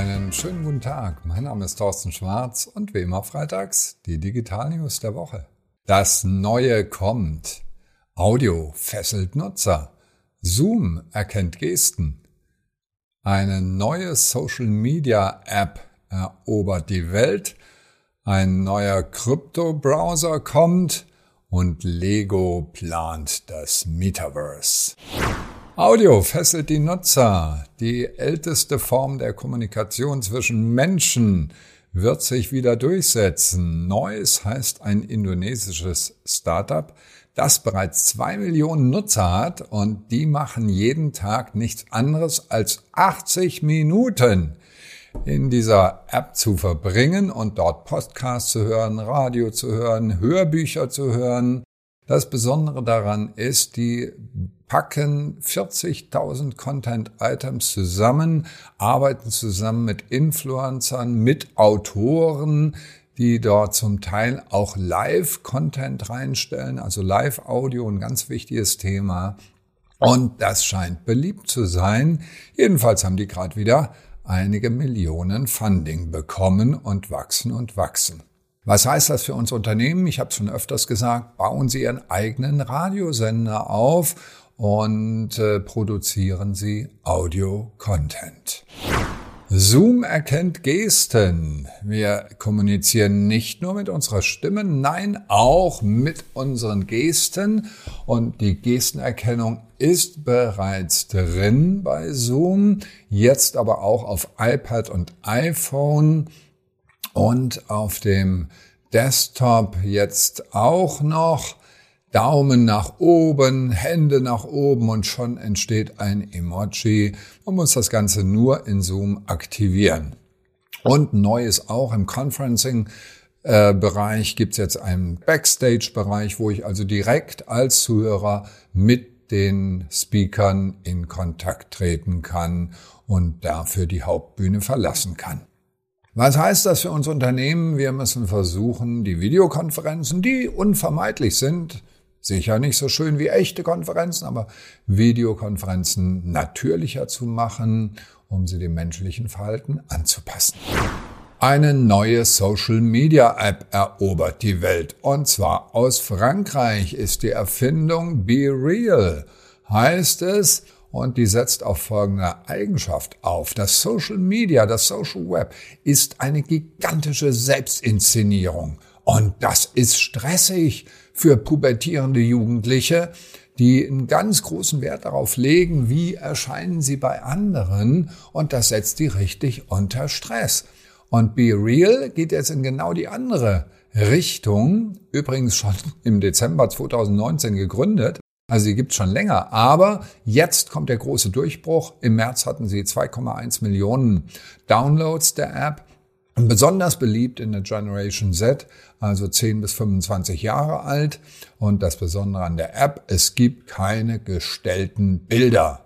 Einen schönen guten Tag. Mein Name ist Thorsten Schwarz und wie immer freitags die Digital News der Woche. Das Neue kommt. Audio fesselt Nutzer. Zoom erkennt Gesten. Eine neue Social Media App erobert die Welt. Ein neuer Krypto-Browser kommt und Lego plant das Metaverse. Audio fesselt die Nutzer. Die älteste Form der Kommunikation zwischen Menschen wird sich wieder durchsetzen. Neues heißt ein indonesisches Startup, das bereits zwei Millionen Nutzer hat und die machen jeden Tag nichts anderes als 80 Minuten in dieser App zu verbringen und dort Podcasts zu hören, Radio zu hören, Hörbücher zu hören. Das Besondere daran ist, die packen 40.000 Content-Items zusammen, arbeiten zusammen mit Influencern, mit Autoren, die dort zum Teil auch Live-Content reinstellen, also Live-Audio, ein ganz wichtiges Thema. Und das scheint beliebt zu sein. Jedenfalls haben die gerade wieder einige Millionen Funding bekommen und wachsen und wachsen. Was heißt das für uns Unternehmen? Ich habe es schon öfters gesagt, bauen Sie Ihren eigenen Radiosender auf und äh, produzieren sie Audio-Content. Zoom erkennt Gesten. Wir kommunizieren nicht nur mit unserer Stimme, nein, auch mit unseren Gesten. Und die Gestenerkennung ist bereits drin bei Zoom, jetzt aber auch auf iPad und iPhone und auf dem Desktop jetzt auch noch. Daumen nach oben, Hände nach oben und schon entsteht ein Emoji. Man muss das Ganze nur in Zoom aktivieren. Und neu ist auch im Conferencing Bereich gibt's jetzt einen Backstage-Bereich, wo ich also direkt als Zuhörer mit den Speakern in Kontakt treten kann und dafür die Hauptbühne verlassen kann. Was heißt das für uns Unternehmen? Wir müssen versuchen, die Videokonferenzen, die unvermeidlich sind, Sicher nicht so schön wie echte Konferenzen, aber Videokonferenzen natürlicher zu machen, um sie dem menschlichen Verhalten anzupassen. Eine neue Social Media App erobert die Welt. Und zwar aus Frankreich ist die Erfindung Be Real, heißt es. Und die setzt auf folgende Eigenschaft auf. Das Social Media, das Social Web ist eine gigantische Selbstinszenierung. Und das ist stressig für pubertierende Jugendliche, die einen ganz großen Wert darauf legen, wie erscheinen sie bei anderen. Und das setzt die richtig unter Stress. Und Be Real geht jetzt in genau die andere Richtung, übrigens schon im Dezember 2019 gegründet, also sie gibt schon länger, aber jetzt kommt der große Durchbruch. Im März hatten sie 2,1 Millionen Downloads der App Besonders beliebt in der Generation Z, also 10 bis 25 Jahre alt. Und das Besondere an der App, es gibt keine gestellten Bilder.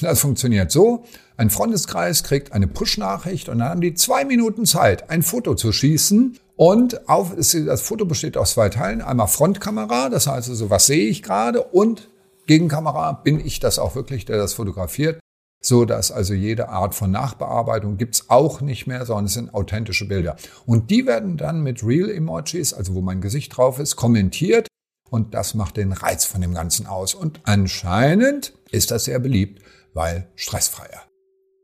Das funktioniert so. Ein Freundeskreis kriegt eine Push-Nachricht und dann haben die zwei Minuten Zeit, ein Foto zu schießen. Und auf, das Foto besteht aus zwei Teilen. Einmal Frontkamera, das heißt also, was sehe ich gerade? Und Gegenkamera, bin ich das auch wirklich, der das fotografiert? So dass also jede Art von Nachbearbeitung gibt's auch nicht mehr, sondern es sind authentische Bilder. Und die werden dann mit Real Emojis, also wo mein Gesicht drauf ist, kommentiert und das macht den Reiz von dem Ganzen aus. Und anscheinend ist das sehr beliebt, weil stressfreier.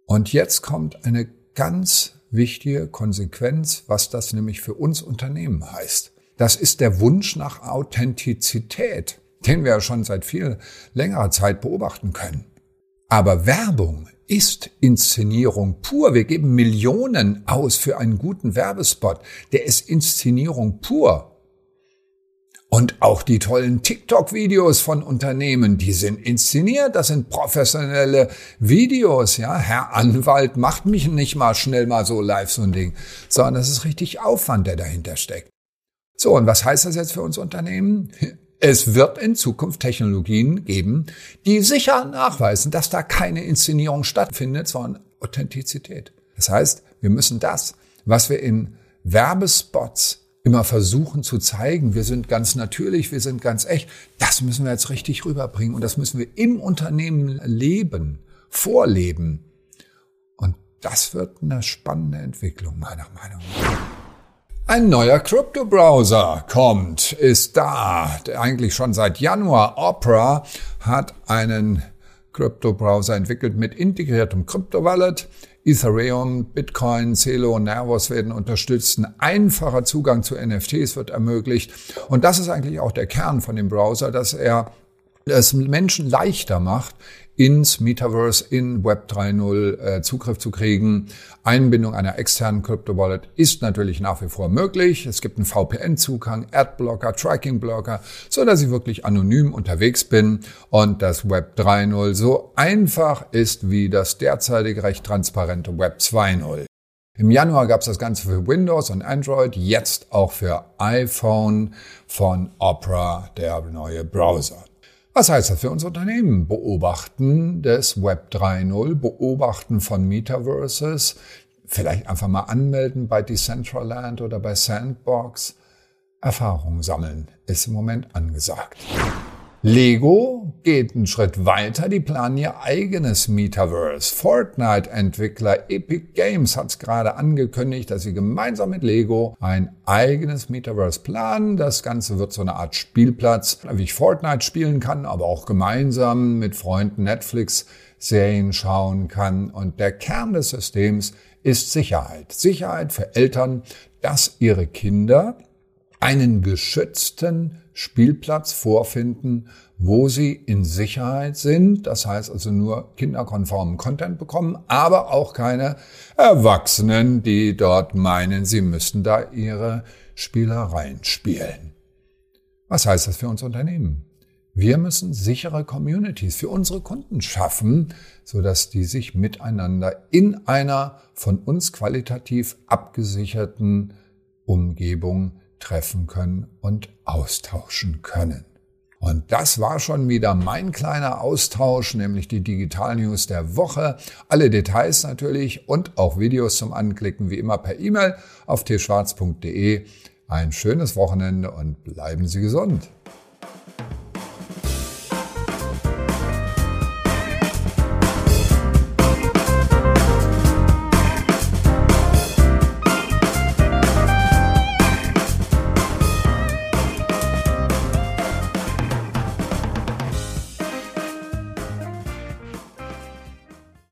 Und jetzt kommt eine ganz wichtige Konsequenz, was das nämlich für uns Unternehmen heißt. Das ist der Wunsch nach Authentizität, den wir ja schon seit viel längerer Zeit beobachten können. Aber Werbung ist Inszenierung pur. Wir geben Millionen aus für einen guten Werbespot. Der ist Inszenierung pur. Und auch die tollen TikTok-Videos von Unternehmen, die sind inszeniert, das sind professionelle Videos, ja. Herr Anwalt macht mich nicht mal schnell mal so live so ein Ding, sondern das ist richtig Aufwand, der dahinter steckt. So, und was heißt das jetzt für uns Unternehmen? Es wird in Zukunft Technologien geben, die sicher nachweisen, dass da keine Inszenierung stattfindet, sondern Authentizität. Das heißt, wir müssen das, was wir in Werbespots immer versuchen zu zeigen, wir sind ganz natürlich, wir sind ganz echt, das müssen wir jetzt richtig rüberbringen und das müssen wir im Unternehmen leben, vorleben. Und das wird eine spannende Entwicklung meiner Meinung nach. Ein neuer Crypto-Browser kommt, ist da. Eigentlich schon seit Januar. Opera hat einen Crypto-Browser entwickelt mit integriertem Crypto-Wallet. Ethereum, Bitcoin, Celo und Nervos werden unterstützt. Ein einfacher Zugang zu NFTs wird ermöglicht. Und das ist eigentlich auch der Kern von dem Browser, dass er es Menschen leichter macht, ins Metaverse, in Web 3.0 äh, Zugriff zu kriegen. Einbindung einer externen Crypto Wallet ist natürlich nach wie vor möglich. Es gibt einen VPN-Zugang, Adblocker, Tracking-Blocker, so dass ich wirklich anonym unterwegs bin und das Web 3.0 so einfach ist wie das derzeitig recht transparente Web 2.0. Im Januar gab es das Ganze für Windows und Android, jetzt auch für iPhone von Opera, der neue Browser. Was heißt das für unser Unternehmen? Beobachten des Web 3.0, Beobachten von Metaverses, vielleicht einfach mal anmelden bei Decentraland oder bei Sandbox. Erfahrungen sammeln ist im Moment angesagt. Lego geht einen Schritt weiter, die planen ihr eigenes Metaverse. Fortnite-Entwickler Epic Games hat es gerade angekündigt, dass sie gemeinsam mit Lego ein eigenes Metaverse planen. Das Ganze wird so eine Art Spielplatz, wie ich Fortnite spielen kann, aber auch gemeinsam mit Freunden Netflix Serien schauen kann. Und der Kern des Systems ist Sicherheit. Sicherheit für Eltern, dass ihre Kinder einen geschützten Spielplatz vorfinden, wo sie in Sicherheit sind. Das heißt also nur kinderkonformen Content bekommen, aber auch keine Erwachsenen, die dort meinen, sie müssten da ihre Spielereien spielen. Was heißt das für unser Unternehmen? Wir müssen sichere Communities für unsere Kunden schaffen, sodass die sich miteinander in einer von uns qualitativ abgesicherten Umgebung treffen können und austauschen können. Und das war schon wieder mein kleiner Austausch, nämlich die Digital News der Woche. Alle Details natürlich und auch Videos zum Anklicken wie immer per E-Mail auf tschwarz.de. Ein schönes Wochenende und bleiben Sie gesund.